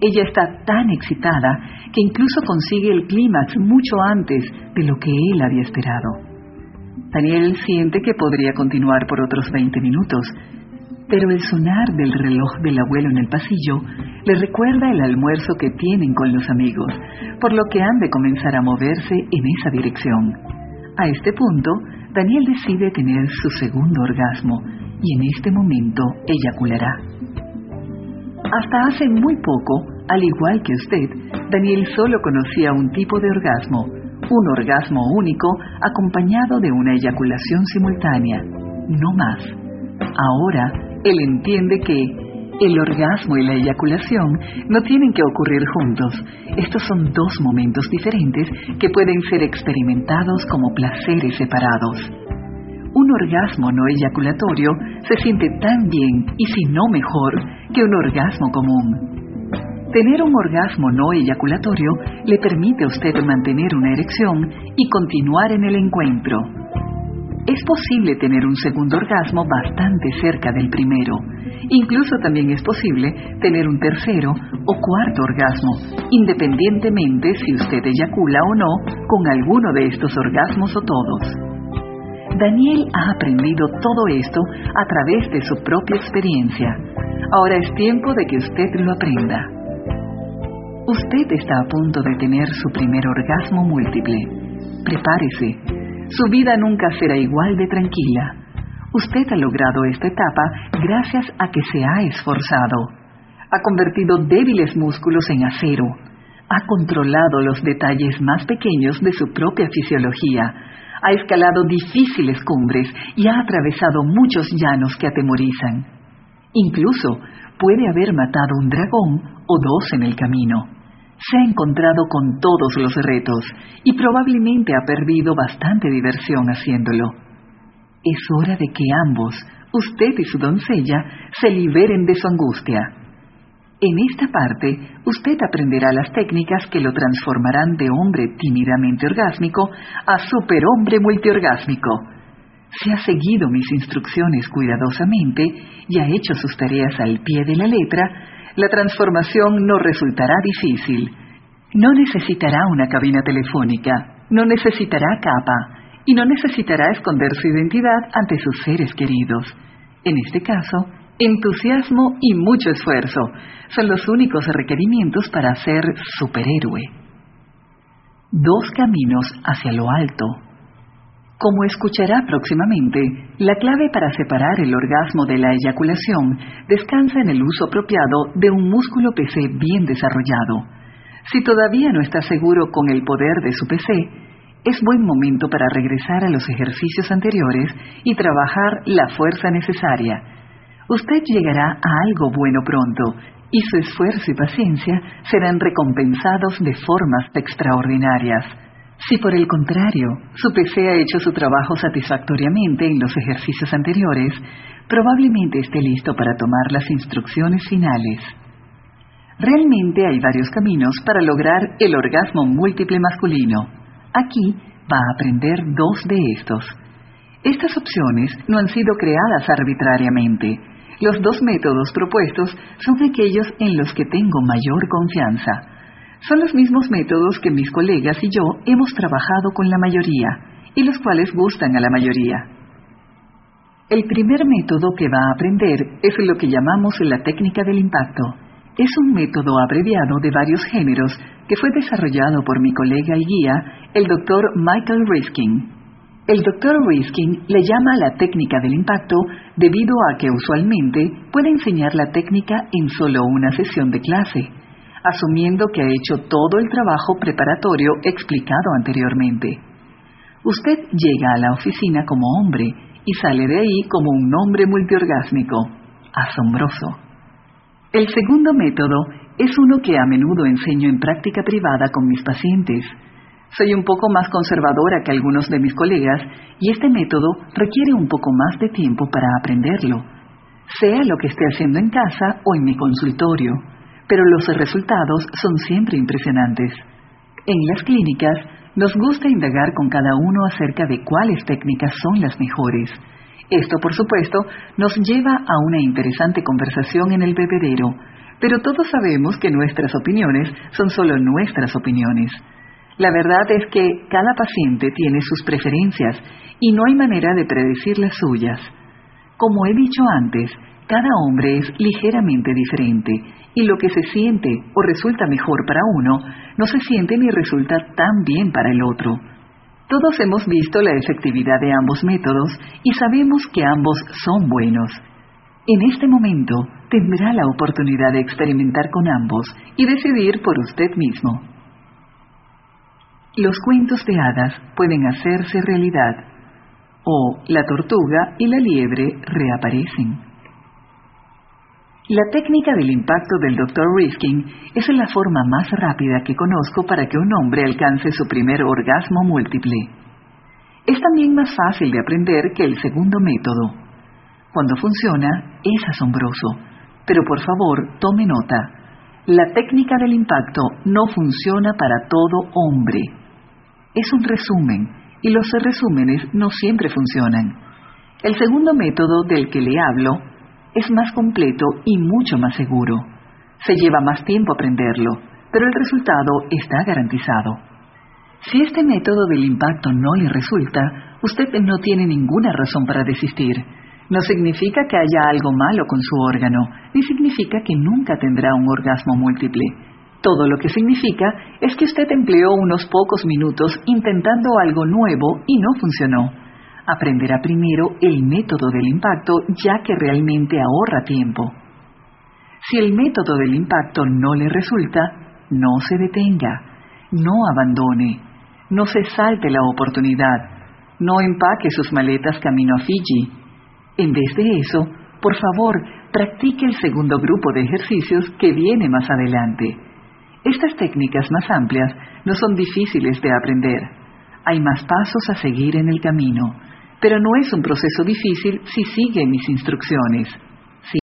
Ella está tan excitada que incluso consigue el clímax mucho antes de lo que él había esperado. Daniel siente que podría continuar por otros 20 minutos, pero el sonar del reloj del abuelo en el pasillo le recuerda el almuerzo que tienen con los amigos, por lo que han de comenzar a moverse en esa dirección. A este punto, Daniel decide tener su segundo orgasmo y en este momento eyaculará. Hasta hace muy poco, al igual que usted, Daniel solo conocía un tipo de orgasmo, un orgasmo único acompañado de una eyaculación simultánea, no más. Ahora, él entiende que el orgasmo y la eyaculación no tienen que ocurrir juntos. Estos son dos momentos diferentes que pueden ser experimentados como placeres separados. Un orgasmo no eyaculatorio se siente tan bien y si no mejor que un orgasmo común. Tener un orgasmo no eyaculatorio le permite a usted mantener una erección y continuar en el encuentro. Es posible tener un segundo orgasmo bastante cerca del primero. Incluso también es posible tener un tercero o cuarto orgasmo, independientemente si usted eyacula o no con alguno de estos orgasmos o todos. Daniel ha aprendido todo esto a través de su propia experiencia. Ahora es tiempo de que usted lo aprenda. Usted está a punto de tener su primer orgasmo múltiple. Prepárese. Su vida nunca será igual de tranquila. Usted ha logrado esta etapa gracias a que se ha esforzado. Ha convertido débiles músculos en acero. Ha controlado los detalles más pequeños de su propia fisiología ha escalado difíciles cumbres y ha atravesado muchos llanos que atemorizan. Incluso puede haber matado un dragón o dos en el camino. Se ha encontrado con todos los retos y probablemente ha perdido bastante diversión haciéndolo. Es hora de que ambos, usted y su doncella, se liberen de su angustia en esta parte, usted aprenderá las técnicas que lo transformarán de hombre tímidamente orgásmico a superhombre multiorgásmico. Si ha seguido mis instrucciones cuidadosamente y ha hecho sus tareas al pie de la letra, la transformación no resultará difícil. No necesitará una cabina telefónica, no necesitará capa y no necesitará esconder su identidad ante sus seres queridos. En este caso, entusiasmo y mucho esfuerzo son los únicos requerimientos para ser superhéroe. Dos caminos hacia lo alto. Como escuchará próximamente, la clave para separar el orgasmo de la eyaculación descansa en el uso apropiado de un músculo PC bien desarrollado. Si todavía no está seguro con el poder de su PC, es buen momento para regresar a los ejercicios anteriores y trabajar la fuerza necesaria usted llegará a algo bueno pronto y su esfuerzo y paciencia serán recompensados de formas extraordinarias. Si por el contrario su PC ha hecho su trabajo satisfactoriamente en los ejercicios anteriores, probablemente esté listo para tomar las instrucciones finales. Realmente hay varios caminos para lograr el orgasmo múltiple masculino. Aquí va a aprender dos de estos. Estas opciones no han sido creadas arbitrariamente, los dos métodos propuestos son aquellos en los que tengo mayor confianza. Son los mismos métodos que mis colegas y yo hemos trabajado con la mayoría y los cuales gustan a la mayoría. El primer método que va a aprender es lo que llamamos la técnica del impacto. Es un método abreviado de varios géneros que fue desarrollado por mi colega y guía, el doctor Michael Riskin. El doctor Riskin le llama la técnica del impacto debido a que usualmente puede enseñar la técnica en solo una sesión de clase, asumiendo que ha hecho todo el trabajo preparatorio explicado anteriormente. Usted llega a la oficina como hombre y sale de ahí como un hombre multiorgásmico. Asombroso. El segundo método es uno que a menudo enseño en práctica privada con mis pacientes soy un poco más conservadora que algunos de mis colegas y este método requiere un poco más de tiempo para aprenderlo, sea lo que esté haciendo en casa o en mi consultorio, pero los resultados son siempre impresionantes. En las clínicas nos gusta indagar con cada uno acerca de cuáles técnicas son las mejores. Esto, por supuesto, nos lleva a una interesante conversación en el bebedero, pero todos sabemos que nuestras opiniones son solo nuestras opiniones. La verdad es que cada paciente tiene sus preferencias y no hay manera de predecir las suyas. Como he dicho antes, cada hombre es ligeramente diferente y lo que se siente o resulta mejor para uno no se siente ni resulta tan bien para el otro. Todos hemos visto la efectividad de ambos métodos y sabemos que ambos son buenos. En este momento tendrá la oportunidad de experimentar con ambos y decidir por usted mismo. Los cuentos de hadas pueden hacerse realidad o la tortuga y la liebre reaparecen. La técnica del impacto del Dr. Rifkin es la forma más rápida que conozco para que un hombre alcance su primer orgasmo múltiple. Es también más fácil de aprender que el segundo método. Cuando funciona, es asombroso, pero por favor tome nota. La técnica del impacto no funciona para todo hombre es un resumen y los resúmenes no siempre funcionan. El segundo método del que le hablo es más completo y mucho más seguro. Se lleva más tiempo aprenderlo, pero el resultado está garantizado. Si este método del impacto no le resulta, usted no tiene ninguna razón para desistir. No significa que haya algo malo con su órgano, ni significa que nunca tendrá un orgasmo múltiple. Todo lo que significa es que usted empleó unos pocos minutos intentando algo nuevo y no funcionó. Aprenderá primero el método del impacto ya que realmente ahorra tiempo. Si el método del impacto no le resulta, no se detenga, no abandone, no se salte la oportunidad, no empaque sus maletas camino a Fiji. En vez de eso, por favor, practique el segundo grupo de ejercicios que viene más adelante. Estas técnicas más amplias no son difíciles de aprender. Hay más pasos a seguir en el camino, pero no es un proceso difícil si sigue mis instrucciones.